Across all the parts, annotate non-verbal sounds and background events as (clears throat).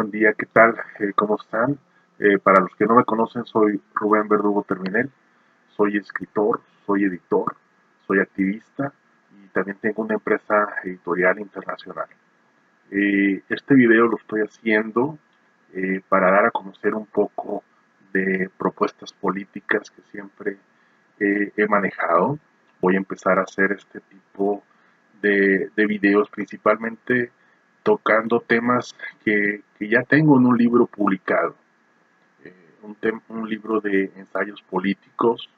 buen día, ¿qué tal? Eh, ¿Cómo están? Eh, para los que no me conocen, soy Rubén Verdugo Terminel, soy escritor, soy editor, soy activista y también tengo una empresa editorial internacional. Eh, este video lo estoy haciendo para dar a conocer un poco de propuestas políticas que siempre he manejado. Voy a empezar a hacer este tipo de, de videos principalmente tocando temas que, ya tengo en un libro publicado, eh, un, libro de ensayos políticos.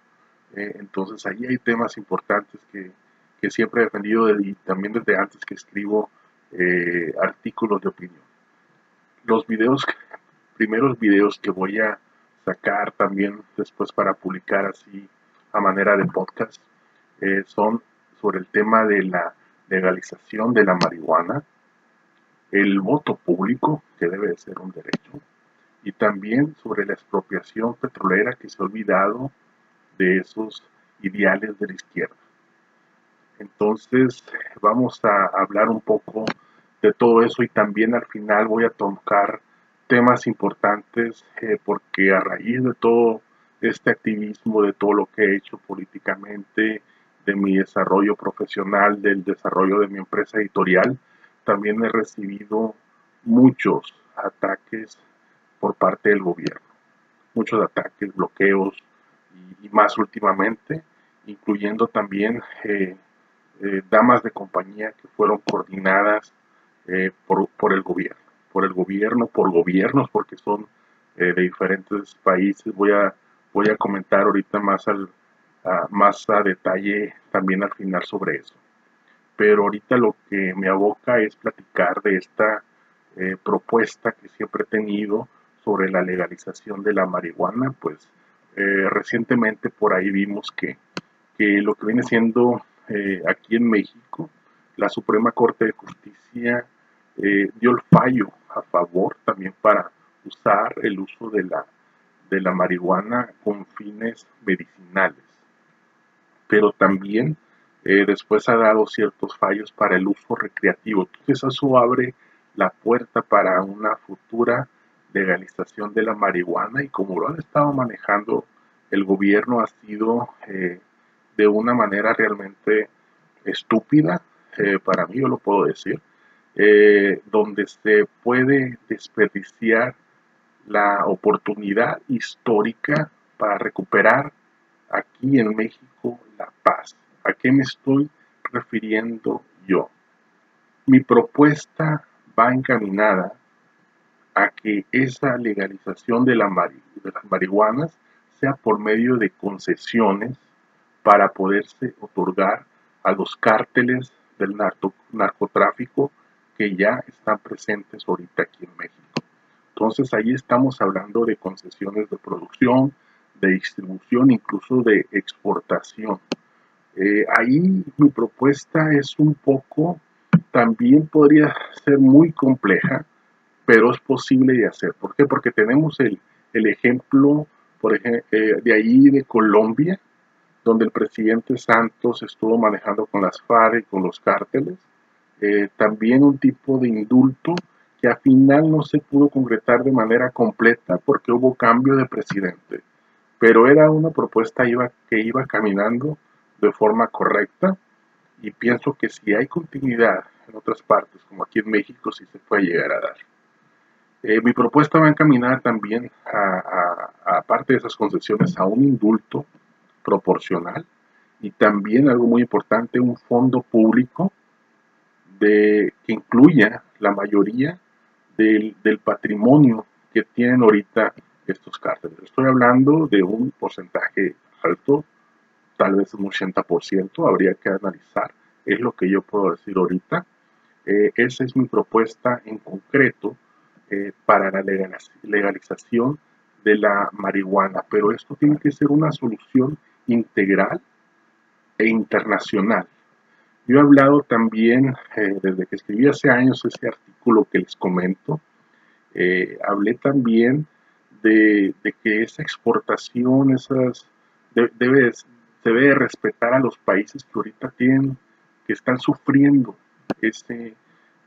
Eh, entonces ahí hay temas importantes que, siempre he defendido y también desde antes que escribo eh, artículos de opinión. Los videos, (laughs) primeros videos que voy a sacar también después para publicar así a manera de podcast son sobre el tema de la legalización de la marihuana el voto público, que debe ser un derecho, y también sobre la expropiación petrolera que se ha olvidado de esos ideales de la izquierda. Entonces vamos a hablar un poco de todo eso y también al final voy a tocar temas importantes eh, porque a raíz de todo este activismo, de todo lo que he hecho políticamente, de mi desarrollo profesional, del desarrollo de mi empresa editorial, también he recibido muchos ataques por parte del gobierno, muchos ataques, bloqueos y, más últimamente, incluyendo también eh, eh, damas de compañía que fueron coordinadas eh, por, el gobierno, por el gobierno, por gobiernos, porque son de diferentes países. Voy a, voy a comentar ahorita más, al, más a detalle también al final sobre eso pero ahorita lo que me aboca es platicar de esta eh, propuesta que siempre he tenido sobre la legalización de la marihuana, pues eh, recientemente por ahí vimos que, lo que viene siendo eh, aquí en México, la Suprema Corte de Justicia dio el fallo a favor también para usar el uso de la, de la marihuana con fines medicinales, pero también eh, después ha dado ciertos fallos para el uso recreativo. Entonces eso abre la puerta para una futura legalización de la marihuana y como lo han estado manejando el gobierno ha sido eh, de una manera realmente estúpida, eh, para mí yo lo puedo decir, donde se puede desperdiciar la oportunidad histórica para recuperar aquí en México la. ¿A qué me estoy refiriendo yo? Mi propuesta va encaminada a que esa legalización de, las marihuanas sea por medio de concesiones para poderse otorgar a los cárteles del narcotráfico que ya están presentes ahorita aquí en México. Entonces ahí estamos hablando de concesiones de producción, de distribución, incluso de exportación. Eh, ahí mi propuesta es un poco, también podría ser muy compleja, pero es posible de hacer. ¿Por qué? Porque tenemos el, ejemplo, por ejemplo, eh, de ahí de Colombia, donde el presidente Santos estuvo manejando con las FARC y con los cárteles. Eh, también un tipo de indulto que al final no se pudo concretar de manera completa porque hubo cambio de presidente. Pero era una propuesta que iba caminando de forma correcta y pienso que si hay continuidad en otras partes, como aquí en México, sí se puede llegar a dar. Eh, mi propuesta va a encaminar también, a, aparte de esas concesiones, a un indulto proporcional y también algo muy importante, un fondo público que incluya la mayoría del, del patrimonio que tienen ahorita estos cárteles. Estoy hablando de un porcentaje alto tal vez un 80%, habría que analizar, es lo que yo puedo decir ahorita. Eh, esa es mi propuesta en concreto eh, para la legalización de la marihuana, pero esto tiene que ser una solución integral e internacional. Yo he hablado también, eh, desde que escribí hace años ese artículo que les comento, hablé también de, que esa exportación, esas, debe, se debe respetar a los países que ahorita tienen, que están sufriendo ese,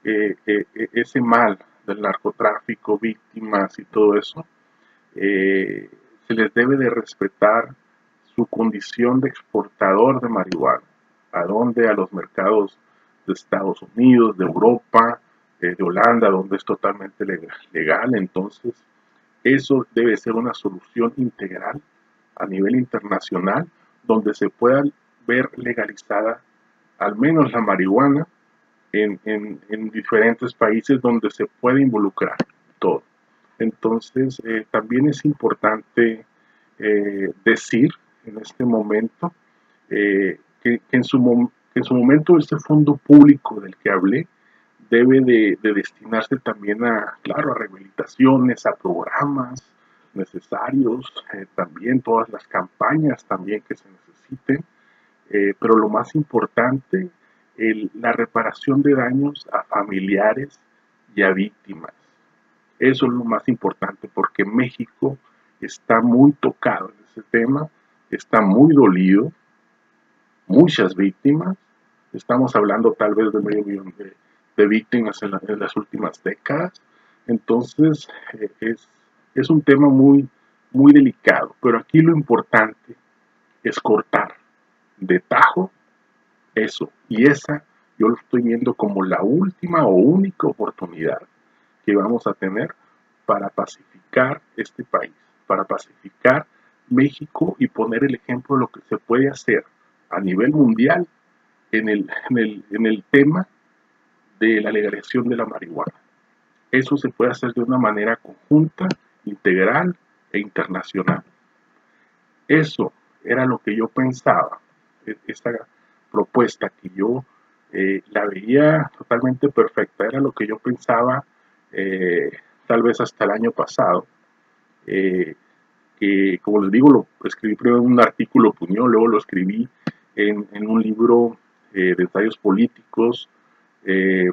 eh, eh, ese mal del narcotráfico, víctimas y todo eso, eh, se les debe de respetar su condición de exportador de marihuana. ¿A dónde? A los mercados de Estados Unidos, de Europa, eh, de Holanda, donde es totalmente legal. Entonces, eso debe ser una solución integral a nivel internacional, donde se pueda ver legalizada al menos la marihuana en, diferentes países donde se puede involucrar todo. Entonces, eh, también es importante eh, decir en este momento que, en su, en su momento este fondo público del que hablé debe de, destinarse también a, claro, a rehabilitaciones, a programas necesarios, eh, también todas las campañas también que se necesiten, eh, pero lo más importante, la reparación de daños a familiares y a víctimas. Eso es lo más importante porque México está muy tocado en ese tema, está muy dolido, muchas víctimas, estamos hablando tal vez de medio millón de, de víctimas en, las últimas décadas. Entonces eh, es, es, un tema muy, muy delicado, pero aquí lo importante es cortar de tajo eso. Y esa yo lo estoy viendo como la última o única oportunidad que vamos a tener para pacificar este país, para pacificar México y poner el ejemplo de lo que se puede hacer a nivel mundial en el, en el, en el tema de la legalización de la marihuana. Eso se puede hacer de una manera conjunta, integral e internacional. Eso era lo que yo pensaba, e, esta propuesta que yo eh, la veía totalmente perfecta, era lo que yo pensaba eh, tal vez hasta el año pasado, eh, que como les digo, lo escribí primero en un artículo Puño, luego lo escribí en, un libro de ensayos políticos, que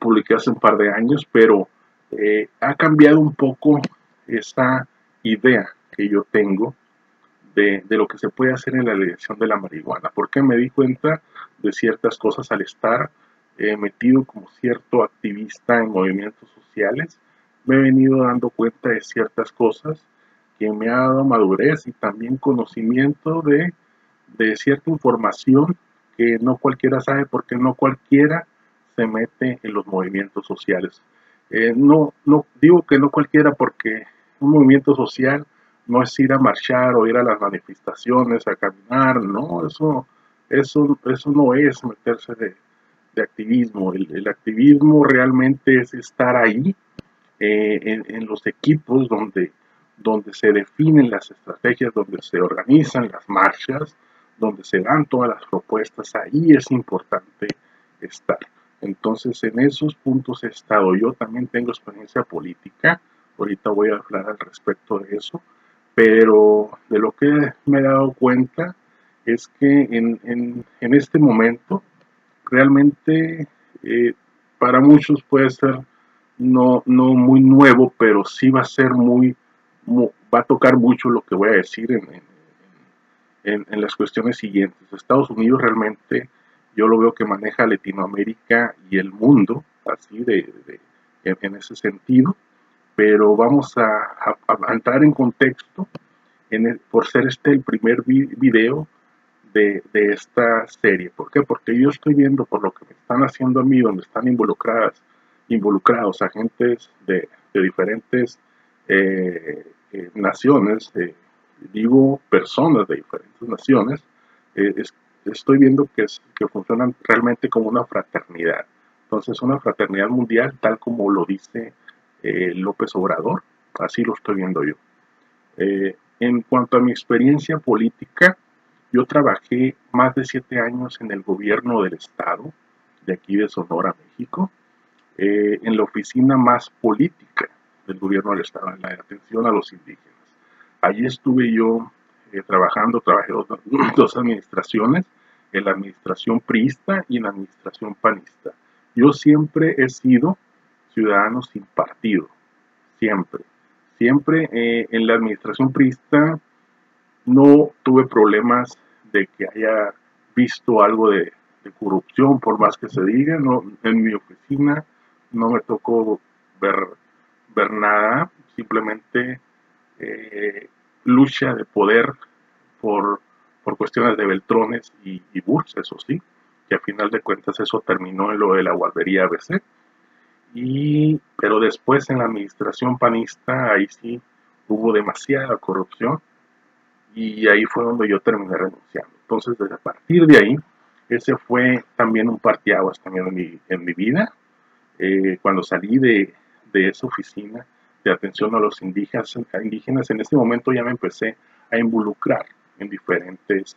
publiqué hace un par de años, pero eh, ha cambiado un poco esa idea que yo tengo de, lo que se puede hacer en la elección de la marihuana, porque me di cuenta de ciertas cosas al estar eh, metido como cierto activista en movimientos sociales, me he venido dando cuenta de ciertas cosas que me ha dado madurez y también conocimiento de cierta información que no cualquiera sabe porque no cualquiera se mete en los movimientos sociales. Eh, no, no digo que no cualquiera porque un movimiento social no es ir a marchar o ir a las manifestaciones, a caminar, no, eso, eso, eso no es meterse de, activismo. El, activismo realmente es estar ahí eh, en, en, los equipos donde, donde se definen las estrategias, donde se organizan las marchas, donde se dan todas las propuestas, ahí es importante estar. Entonces, en esos puntos he estado. Yo también tengo experiencia política, ahorita voy a hablar al respecto de eso, pero de lo que me he dado cuenta es que en, este momento realmente eh, para muchos puede ser no, no muy nuevo, pero sí va a ser muy, va a tocar mucho lo que voy a decir en, en, las cuestiones siguientes. Estados Unidos realmente yo lo veo que maneja Latinoamérica y el mundo, así de, en, ese sentido, pero vamos a, entrar en contexto por ser este el primer video de, esta serie. ¿Por qué? Porque yo estoy viendo por lo que me están haciendo a mí, donde están involucradas, involucrados agentes de, diferentes eh, eh, naciones, eh, digo personas de diferentes naciones, eh, estoy viendo que, es, que funcionan realmente como una fraternidad. Entonces, una fraternidad mundial, tal como lo dice eh, López Obrador, así lo estoy viendo yo. Eh, en cuanto a mi experiencia política, yo trabajé más de siete años en el gobierno del estado, de aquí de Sonora, México, en la oficina más política del gobierno del estado, en la atención a los indígenas. Allí estuve yo eh, trabajando, trabajé dos, (clears throat) administraciones, en la administración priista y en la administración panista. Yo siempre he sido ciudadano sin partido, siempre. Siempre eh, en la administración priista no tuve problemas de que haya visto algo de, corrupción, por más que se diga, no, en mi oficina no me tocó ver, ver nada, simplemente lucha de poder por, por cuestiones de Beltrones y, y eso sí, que a final de cuentas eso terminó en lo de la guardería ABC. Y, pero después en la administración panista, ahí sí hubo demasiada corrupción y ahí fue donde yo terminé renunciando. Entonces, desde a partir de ahí, ese fue también un partiaguas también en mi, en mi vida. Eh, cuando salí de, de, esa oficina de atención a los indígenas, indígenas, en ese momento ya me empecé a involucrar en diferentes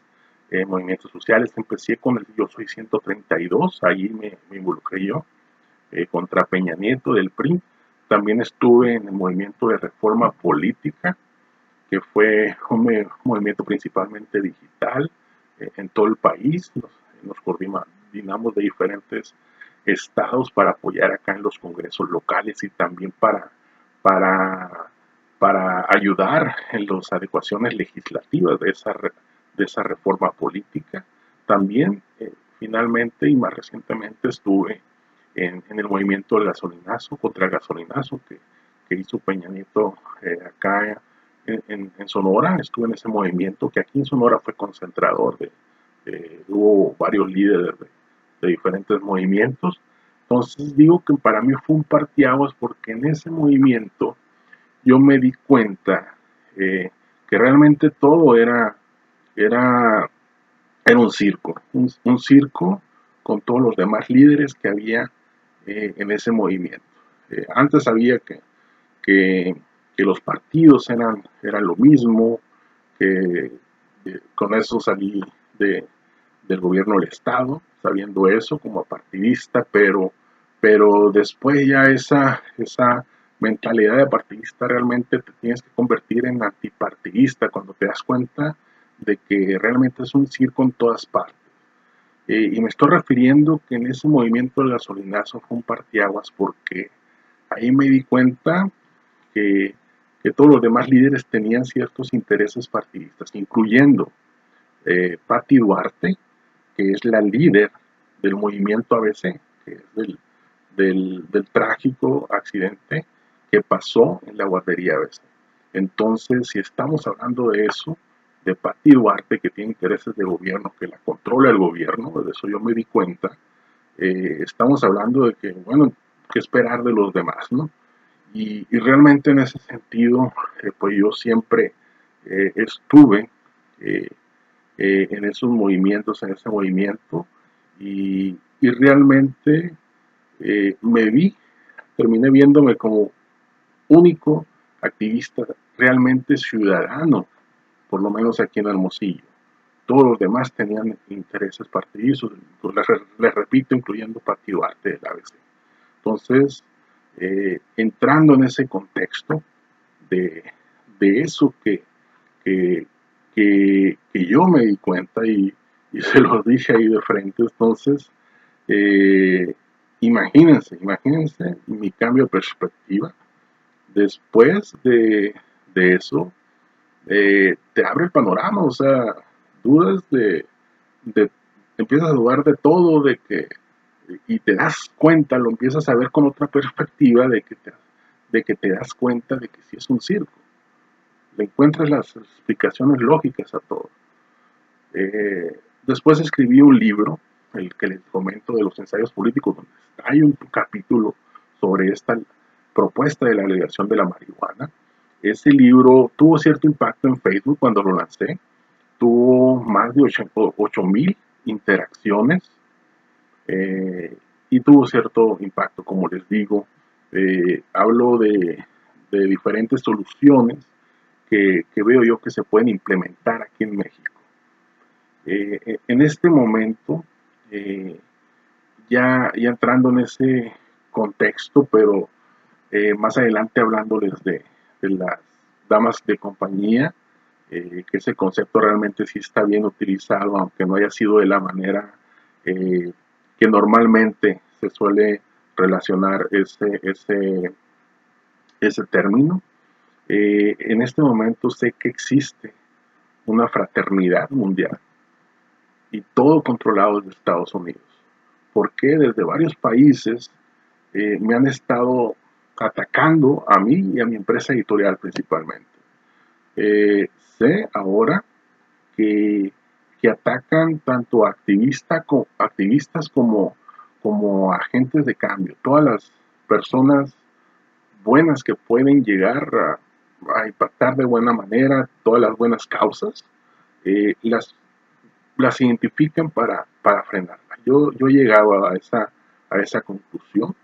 eh, movimientos sociales. Empecé con el Yo Soy 132, ahí me, involucré yo, eh, contra Peña Nieto del PRI. También estuve en el movimiento de reforma política, que fue un, movimiento principalmente digital eh, en todo el país. Nos, nos coordinamos de diferentes estados para apoyar acá en los congresos locales y también para, para, para ayudar en las adecuaciones legislativas de esa, de esa reforma política. También, eh, finalmente y más recientemente, estuve en, el movimiento del gasolinazo, contra el gasolinazo que, que hizo Peña Nieto eh, acá en, Sonora. Estuve en ese movimiento que aquí en Sonora fue concentrador de, hubo varios líderes de, diferentes movimientos. Entonces digo que para mí fue un partiaguas porque en ese movimiento yo me di cuenta eh, que realmente todo era, era, era un circo, un, circo con todos los demás líderes que había eh, en ese movimiento. Eh, antes sabía que, que, los partidos eran, eran lo mismo, que con eso salí de, del gobierno del Estado, sabiendo eso como partidista, pero, pero después ya esa, esa mentalidad de partidista realmente te tienes que convertir en antipartidista cuando te das cuenta de que realmente es un circo en todas partes. Eh, y me estoy refiriendo que en ese movimiento del gasolinazo fue un partiaguas porque ahí me di cuenta que, que todos los demás líderes tenían ciertos intereses partidistas, incluyendo eh, Patti Duarte, que es la líder del movimiento ABC, que es del, del, del trágico accidente que pasó en la guardería ABC. Entonces, si estamos hablando de eso, de Patti Duarte, que tiene intereses de gobierno, que la controla el gobierno, de eso yo me di cuenta, eh, estamos hablando de que, bueno, qué esperar de los demás, ¿no? Y, realmente en ese sentido, eh, pues yo siempre eh, estuve en esos movimientos, en ese movimiento, y realmente me vi, terminé viéndome como único activista realmente ciudadano, por lo menos aquí en Hermosillo. Todos los demás tenían intereses partidistas, les, repito, incluyendo Partido Arte del ABC. Entonces, eh, entrando en ese contexto de, eso que, que, yo me di cuenta y, se los dije ahí de frente, entonces, eh, imagínense, imagínense mi cambio de perspectiva después de, eso, eh, te abre el panorama, o sea, dudas de, empiezas a dudar de todo, de que, y te das cuenta, lo empiezas a ver con otra perspectiva de que te, de que te das cuenta de que sí es un circo. Le encuentras las explicaciones lógicas a todo. Eh, después escribí un libro, el que les comento de los ensayos políticos, donde hay un capítulo sobre esta propuesta de la legalización de la marihuana. Ese libro tuvo cierto impacto en Facebook cuando lo lancé. Tuvo más de 8 mil interacciones eh, y tuvo cierto impacto, como les digo. Eh, hablo de, diferentes soluciones que, veo yo que se pueden implementar aquí en México. Eh, en este momento, ya, ya entrando en ese contexto, pero eh, más adelante hablándoles de, de, las damas de compañía, eh, que ese concepto realmente sí está bien utilizado, aunque no haya sido de la manera eh, que normalmente se suele relacionar ese, ese, ese término. en este momento sé que existe una fraternidad mundial y todo controlado desde Estados Unidos. porque Desde varios países me han estado atacando a mí y a mi empresa editorial principalmente. Eh, sé ahora que, que atacan tanto activista, activistas como, como agentes de cambio, todas las personas buenas que pueden llegar a, impactar de buena manera todas las buenas causas, eh, las, las identifican para, para frenarlas. Yo, yo he llegado a esa, a esa conclusión,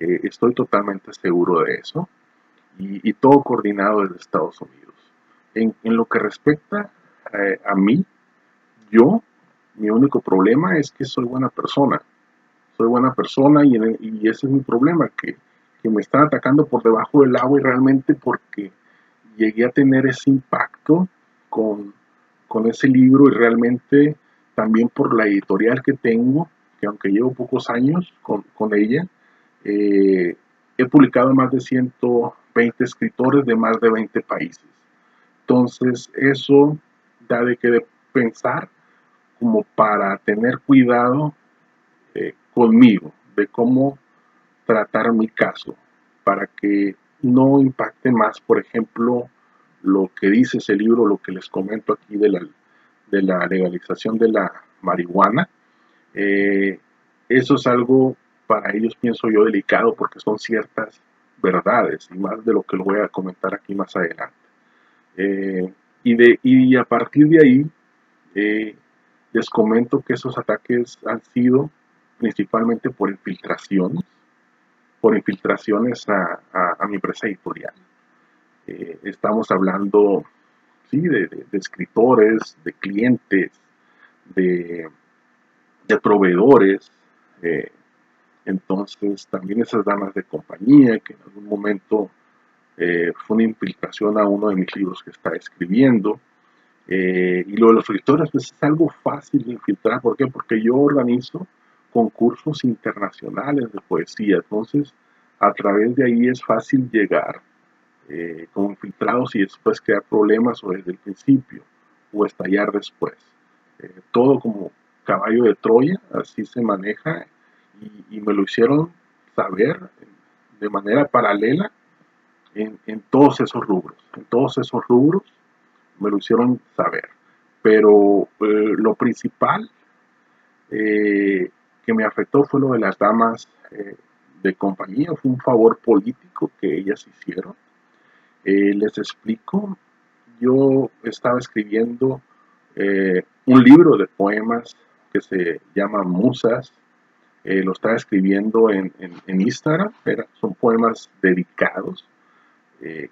eh, estoy totalmente seguro de eso, y, todo coordinado desde Estados Unidos. En, en lo que respecta eh, a mí, yo, mi único problema es que soy buena persona. Soy buena persona y, y ese es mi problema, que que me están atacando por debajo del agua y realmente porque llegué a tener ese impacto con, ese libro y realmente también por la editorial que tengo, que aunque llevo pocos años con, ella, eh, he publicado más de 120 escritores de más de 20 países. Entonces eso da de que pensar como para tener cuidado eh, conmigo, de cómo tratar mi caso para que no impacte más, por ejemplo, lo que dice ese libro, lo que les comento aquí de la, legalización de la marihuana. Eh, eso es algo para ellos, pienso yo, delicado porque son ciertas verdades y más de lo que lo voy a comentar aquí más adelante. Eh, y, de, y a partir de ahí, eh, les comento que esos ataques han sido principalmente por infiltraciones, por infiltraciones a, mi empresa editorial. Eh, estamos hablando ¿sí? de, escritores, de clientes, de, proveedores. Eh, entonces, también esas damas de compañía que en algún momento eh, fue una infiltración a uno de mis libros que está escribiendo. y lo de los escritores pues, es algo fácil de infiltrar. ¿Por qué? Porque yo organizo concursos internacionales de poesía. Entonces, a través de ahí es fácil llegar eh, infiltrados y después crear problemas o desde el principio o estallar después. Eh, todo como caballo de Troya, así se maneja y, me lo hicieron saber de manera paralela en, todos esos rubros. En todos esos rubros me lo hicieron saber. Pero eh, lo principal que me afectó fue lo de las damas eh, de compañía, fue un favor político que ellas hicieron. Eh, les explico, yo estaba escribiendo eh, un libro de poemas que se llama Musas, lo estaba escribiendo en, Instagram, son poemas dedicados.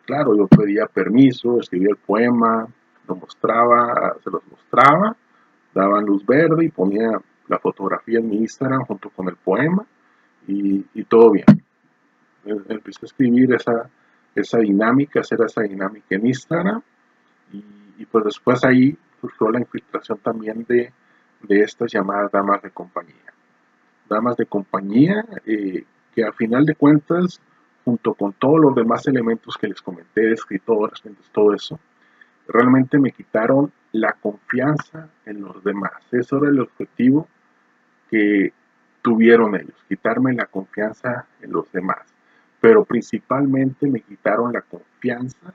claro, yo pedía permiso, escribía el poema, lo mostraba, se los mostraba, daban luz verde y ponía la fotografía en mi Instagram junto con el poema y, todo bien. Em, empecé a escribir esa, esa dinámica, hacer esa dinámica en Instagram y, pues después ahí surgió la infiltración también de, de, estas llamadas damas de compañía. Damas de compañía eh, que a final de cuentas, junto con todos los demás elementos que les comenté, de escritores, todo eso, realmente me quitaron la confianza en los demás. Eso era el objetivo que tuvieron ellos, quitarme la confianza en los demás. Pero principalmente me quitaron la confianza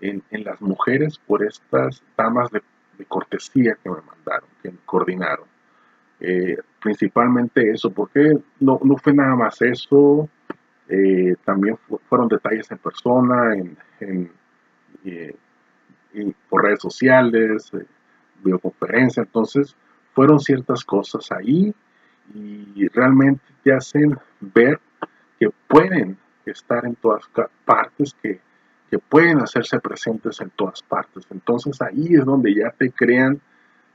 en, las mujeres por estas damas de, cortesía que me mandaron, que me coordinaron. Eh, principalmente eso, porque no, no fue nada más eso, eh, también fueron detalles en persona, en, eh, por redes sociales, videoconferencia, entonces fueron ciertas cosas ahí y realmente te hacen ver que pueden estar en todas partes, que, que pueden hacerse presentes en todas partes. Entonces ahí es donde ya te crean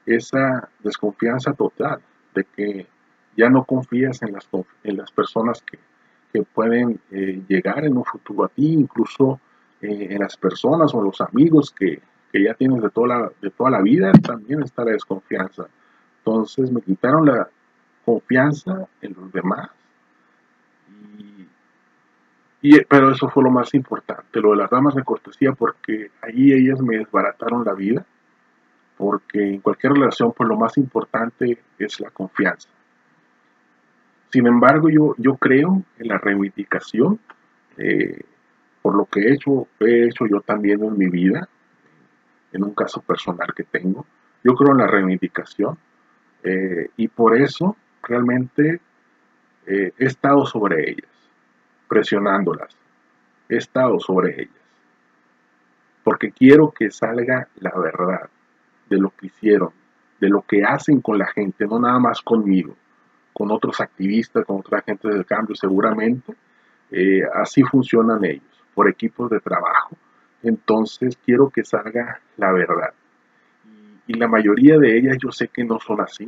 esa desconfianza total de que ya no confías en las, en las personas que, que pueden eh, llegar en un futuro a ti, incluso eh, en las personas o los amigos que, que ya tienes de toda, la, de toda la vida, también está la desconfianza. Entonces me quitaron la confianza en los demás. Y, pero eso fue lo más importante, lo de las damas de cortesía, porque ahí ellas me desbarataron la vida, porque en cualquier relación pues lo más importante es la confianza. Sin embargo, yo, yo creo en la reivindicación, eh, por lo que he hecho, he hecho yo también en mi vida, en un caso personal que tengo. Yo creo en la reivindicación eh, y por eso realmente he estado sobre ellas, presionándolas, he estado sobre ellas, porque quiero que salga la verdad de lo que hicieron, de lo que hacen con la gente, no nada más conmigo, con otros activistas, con otra gente del cambio, seguramente. Eh, así funcionan ellos, por equipos de trabajo. Entonces quiero que salga la verdad. Y, la mayoría de ellas yo sé que no son así.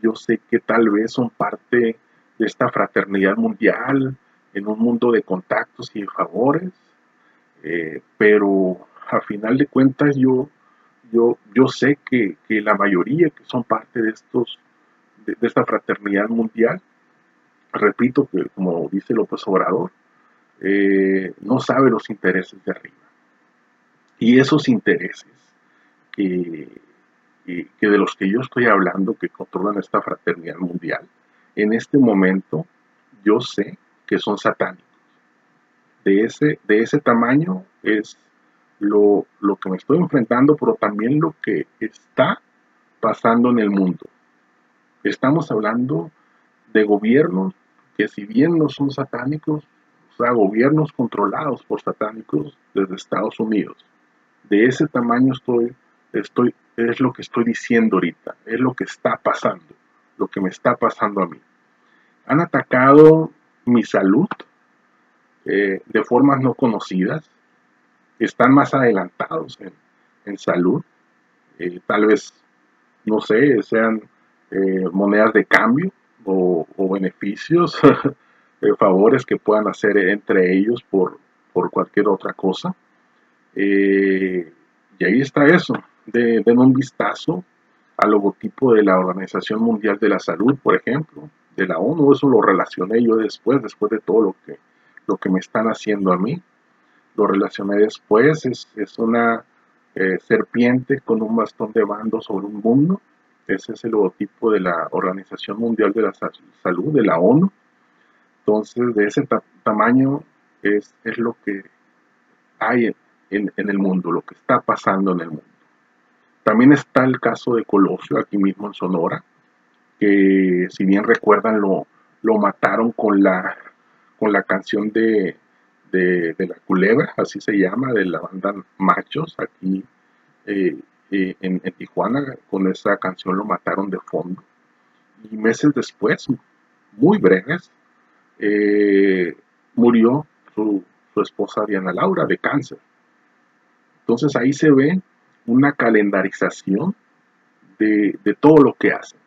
Yo sé que tal vez son parte de esta fraternidad mundial, en un mundo de contactos y favores, eh, pero a final de cuentas yo yo, yo sé que, la mayoría que son parte de estos, de, esta fraternidad mundial, repito que como dice López Obrador, eh, no sabe los intereses de arriba. Y esos intereses que, que de los que yo estoy hablando, que controlan esta fraternidad mundial, en este momento yo sé que son satánicos. De ese, de ese tamaño es lo, que me estoy enfrentando, pero también lo que está pasando en el mundo. Estamos hablando de gobiernos que si bien no son satánicos, o sea, gobiernos controlados por satánicos desde Estados Unidos. De ese tamaño estoy, estoy, es lo que estoy diciendo ahorita, es lo que está pasando, lo que me está pasando a mí. Han atacado mi salud eh, de formas no conocidas, están más adelantados en, salud. Eh, tal vez, no sé, sean eh, monedas de cambio o, beneficios, (laughs) eh, favores que puedan hacer entre ellos por, por cualquier otra cosa. y ahí está eso. De, den un vistazo al logotipo de la Organización Mundial de la Salud, por ejemplo, de la ONU. Eso lo relacioné yo después, después de todo lo que, lo que me están haciendo a mí lo relacioné después, es, una eh, serpiente con un bastón de bando sobre un mundo. Ese es el logotipo de la Organización Mundial de la Salud, de la ONU. Entonces, de ese tamaño es, es, lo que hay en, el mundo, lo que está pasando en el mundo. También está el caso de Colosio, aquí mismo en Sonora, que si bien recuerdan lo, lo mataron con la, con la canción de de, la culebra, así se llama, de la banda Machos, aquí eh, eh, en, Tijuana, con esa canción lo mataron de fondo. Y meses después, muy breves, eh, murió su, esposa Diana Laura de cáncer. Entonces ahí se ve una calendarización de, de todo lo que hacen,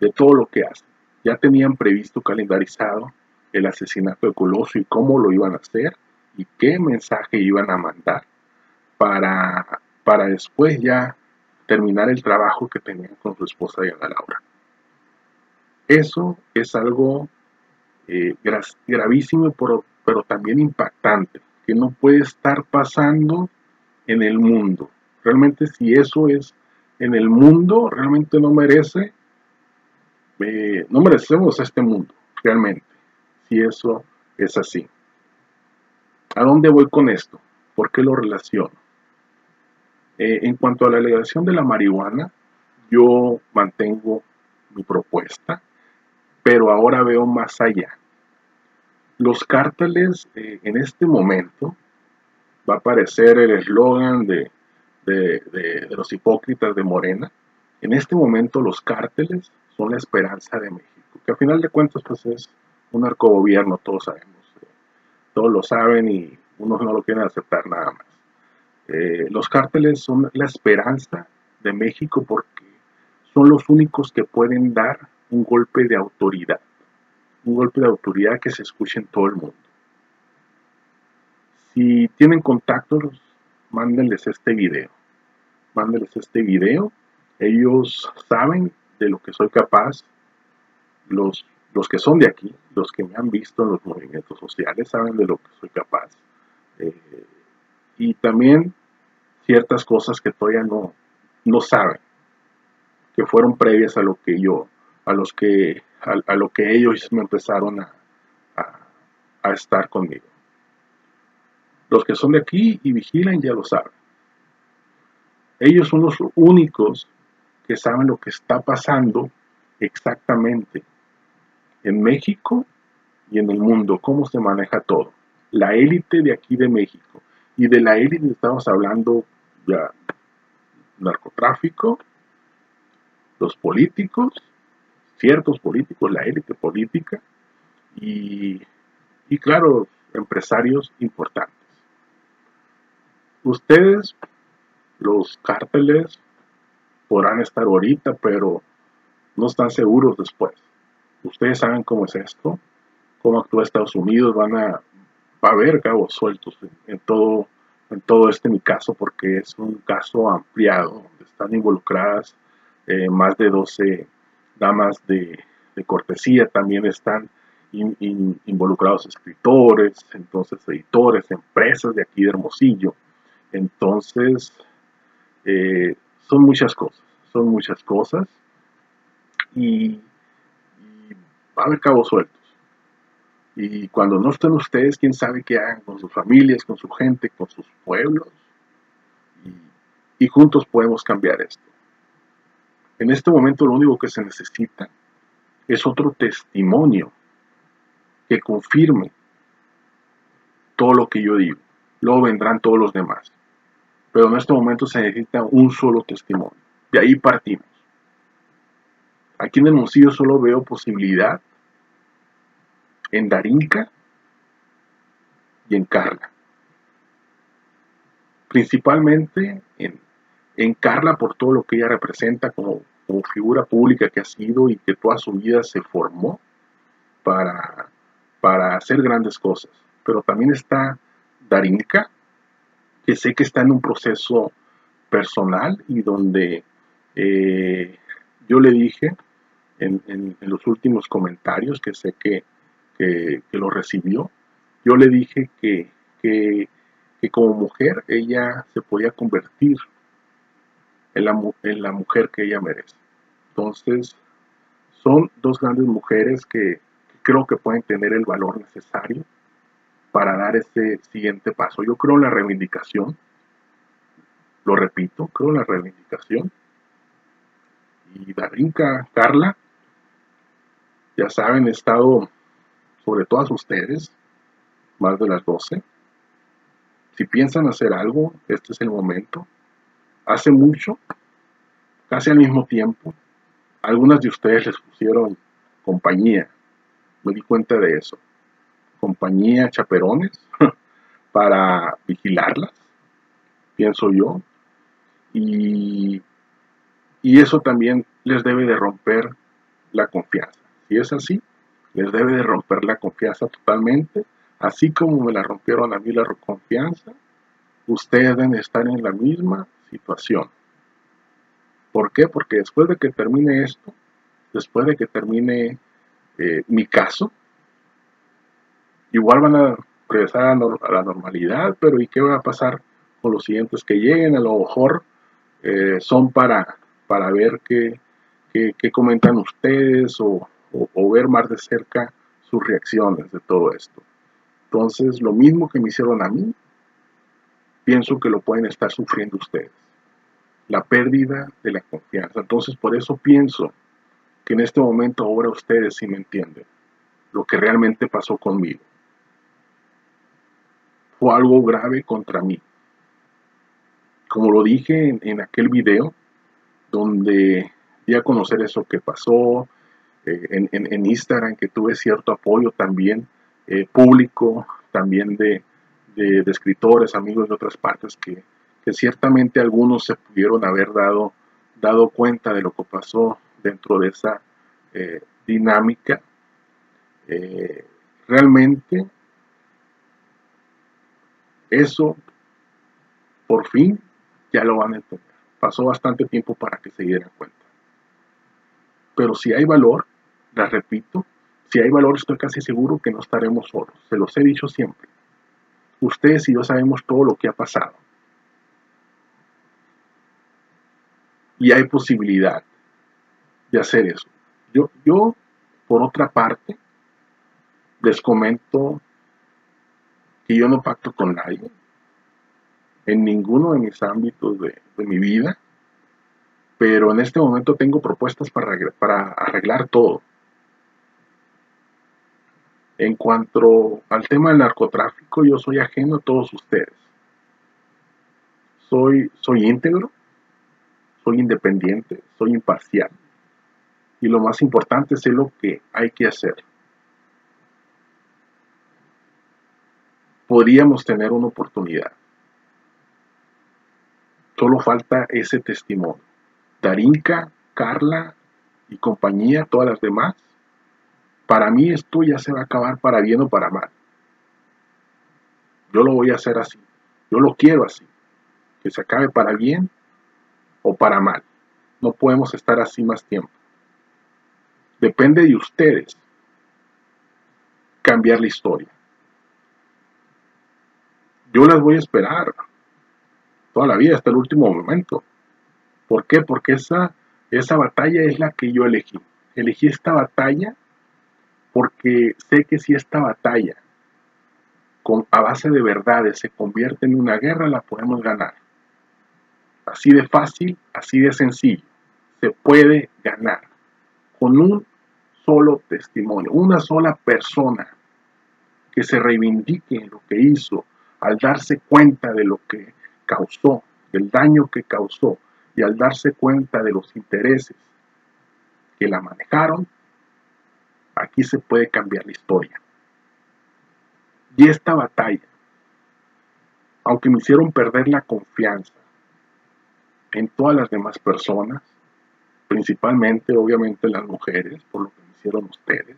de todo lo que hacen. Ya tenían previsto calendarizado el asesinato de Colosio y cómo lo iban a hacer y qué mensaje iban a mandar para, para después ya terminar el trabajo que tenían con su esposa Diana Laura. Eso es algo eh, gravísimo, pero, pero también impactante, que no puede estar pasando en el mundo. Realmente si eso es en el mundo, realmente no merece, eh, no merecemos este mundo, realmente si eso es así. ¿A dónde voy con esto? ¿Por qué lo relaciono? Eh, en cuanto a la legalización de la marihuana, yo mantengo mi propuesta, pero ahora veo más allá. Los cárteles eh, en este momento, va a aparecer el eslogan de, de, los hipócritas de Morena, en este momento los cárteles son la esperanza de México, que a final de cuentas pues es un narcogobierno, todos sabemos. Eh, todos lo saben y unos no lo quieren aceptar nada más. Eh, los cárteles son la esperanza de México porque son los únicos que pueden dar un golpe de autoridad. Un golpe de autoridad que se escuche en todo el mundo. Si tienen contactos, mándenles este video. Mándenles este video. Ellos saben de lo que soy capaz. Los los que son de aquí, los que me han visto en los movimientos sociales, saben de lo que soy capaz. Eh, y también ciertas cosas que todavía no, no saben, que fueron previas a lo que yo, a los que, a, lo que ellos me empezaron a, a estar conmigo. Los que son de aquí y vigilan ya lo saben. Ellos son los únicos que saben lo que está pasando exactamente en México y en el mundo, cómo se maneja todo. La élite de aquí de México. Y de la élite estamos hablando ya narcotráfico, los políticos, ciertos políticos, la élite política y, y claro, empresarios importantes. Ustedes, los cárteles, podrán estar ahorita, pero no están seguros después. Ustedes saben cómo es esto, cómo actúa Estados Unidos, van a, va a haber cabos sueltos en, todo, en todo este mi caso, porque es un caso ampliado, están involucradas eh, más de 12 damas de, cortesía, también están involucrados escritores, entonces editores, empresas de aquí de Hermosillo. Entonces, eh, son muchas cosas, son muchas cosas y, va a cabos sueltos. Y cuando no estén ustedes, quién sabe qué hagan con sus familias, con su gente, con sus pueblos. Y, y juntos podemos cambiar esto. En este momento lo único que se necesita es otro testimonio que confirme todo lo que yo digo. Luego vendrán todos los demás. Pero en este momento se necesita un solo testimonio. De ahí partimos. Aquí en el Hermosillo solo veo posibilidad en Darinka y en Carla. Principalmente en, en, Carla por todo lo que ella representa como, como, figura pública que ha sido y que toda su vida se formó para, para hacer grandes cosas. Pero también está Darinka, que sé que está en un proceso personal y donde eh, yo le dije en, los últimos comentarios que sé que, lo recibió, yo le dije que, que, como mujer ella se podía convertir en la, en la mujer que ella merece. Entonces, son dos grandes mujeres que creo que pueden tener el valor necesario para dar ese siguiente paso. Yo creo en la reivindicación, lo repito, creo en la reivindicación. Y Darinka, Carla, ya saben, he estado sobre todas ustedes, más de las 12. Si piensan hacer algo, este es el momento. Hace mucho, casi al mismo tiempo, algunas de ustedes les pusieron compañía. Me di cuenta de eso compañía chaperones (laughs) para vigilarlas, pienso yo. Y, y eso también les debe de romper la confianza. Si es así, les debe de romper la confianza totalmente, así como me la rompieron a mí la confianza, ustedes deben estar en la misma situación. ¿Por qué? Porque después de que termine esto, después de que termine eh, mi caso, igual van a regresar a, la normalidad, pero ¿y qué va a pasar con los siguientes que lleguen? A lo mejor eh, son para, para ver qué, qué, comentan ustedes o, ver más de cerca sus reacciones de todo esto. Entonces, lo mismo que me hicieron a mí, pienso que lo pueden estar sufriendo ustedes. La pérdida de la confianza. Entonces, por eso pienso que en este momento ahora ustedes sí me entienden lo que realmente pasó conmigo fue algo grave contra mí. Como lo dije en, aquel video, donde di a conocer eso que pasó, eh, en, Instagram, que tuve cierto apoyo también eh, público, también de, escritores, amigos de otras partes, que, ciertamente algunos se pudieron haber dado, dado cuenta de lo que pasó dentro de esa eh, dinámica. realmente eso, por fin, ya lo van a entender. Pasó bastante tiempo para que se dieran cuenta. Pero si hay valor, les repito, si hay valor estoy casi seguro que no estaremos solos. Se los he dicho siempre. Ustedes y yo sabemos todo lo que ha pasado. Y hay posibilidad de hacer eso. Yo, yo por otra parte, les comento que yo no pacto con nadie en ninguno de mis ámbitos de, mi vida, pero en este momento tengo propuestas para, para arreglar todo. En cuanto al tema del narcotráfico, yo soy ajeno a todos ustedes. Soy, soy íntegro, soy independiente, soy imparcial. Y lo más importante es lo que hay que hacer. Podríamos tener una oportunidad. Solo falta ese testimonio. Darinka, Carla y compañía, todas las demás. Para mí esto ya se va a acabar para bien o para mal. Yo lo voy a hacer así. Yo lo quiero así. Que se acabe para bien o para mal. No podemos estar así más tiempo. Depende de ustedes cambiar la historia. Yo las voy a esperar toda la vida, hasta el último momento. ¿Por qué? Porque esa, esa batalla es la que yo elegí. Elegí esta batalla porque sé que si esta batalla con, a base de verdades se convierte en una guerra, la podemos ganar. Así de fácil, así de sencillo. Se puede ganar con un solo testimonio, una sola persona que se reivindique en lo que hizo al darse cuenta de lo que causó, del daño que causó y al darse cuenta de los intereses que la manejaron, aquí se puede cambiar la historia. Y esta batalla, aunque me hicieron perder la confianza en todas las demás personas, principalmente obviamente las mujeres, por lo que me hicieron ustedes,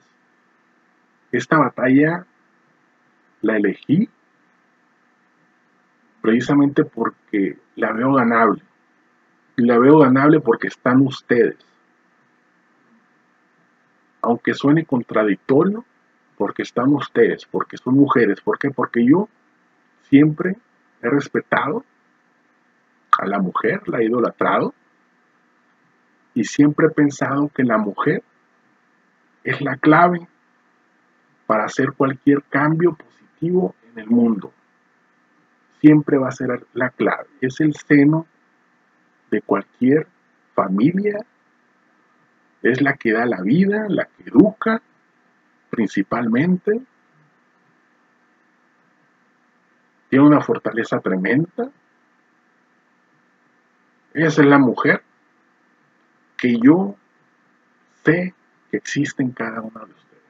esta batalla la elegí precisamente porque la veo ganable. Y la veo ganable porque están ustedes. Aunque suene contradictorio, porque están ustedes, porque son mujeres. ¿Por qué? Porque yo siempre he respetado a la mujer, la he idolatrado, y siempre he pensado que la mujer es la clave para hacer cualquier cambio positivo en el mundo siempre va a ser la clave. Es el seno de cualquier familia. Es la que da la vida, la que educa principalmente. Tiene una fortaleza tremenda. Esa es la mujer que yo sé que existe en cada uno de ustedes.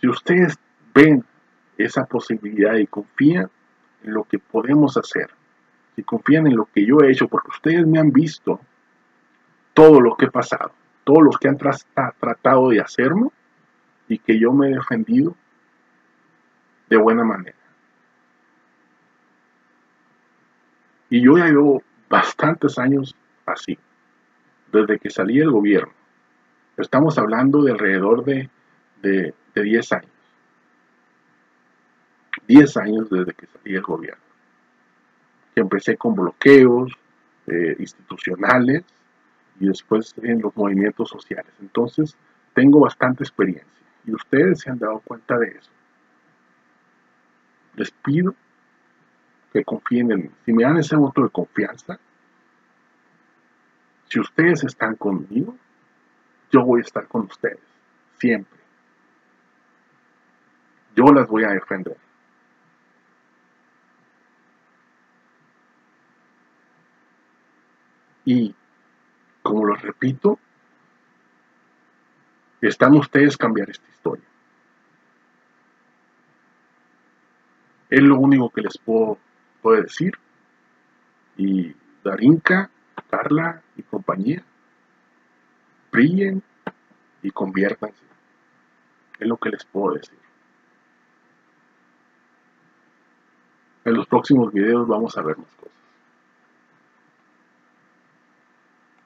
Si ustedes ven esa posibilidad y confían en lo que podemos hacer, si confían en lo que yo he hecho, porque ustedes me han visto todo lo que he pasado, todos los que han tratado de hacerme y que yo me he defendido de buena manera. Y yo ya llevo bastantes años así, desde que salí del gobierno. Estamos hablando de alrededor de, de, de 10 años. 10 años desde que salí del gobierno. Que empecé con bloqueos eh, institucionales y después en los movimientos sociales. Entonces, tengo bastante experiencia y ustedes se han dado cuenta de eso. Les pido que confíen en mí. Si me dan ese voto de confianza, si ustedes están conmigo, yo voy a estar con ustedes, siempre. Yo las voy a defender. Y, como lo repito, están ustedes cambiar esta historia. Es lo único que les puedo, puedo decir. Y Darinka, Carla y compañía, brillen y conviértanse. Es lo que les puedo decir. En los próximos videos vamos a ver más cosas.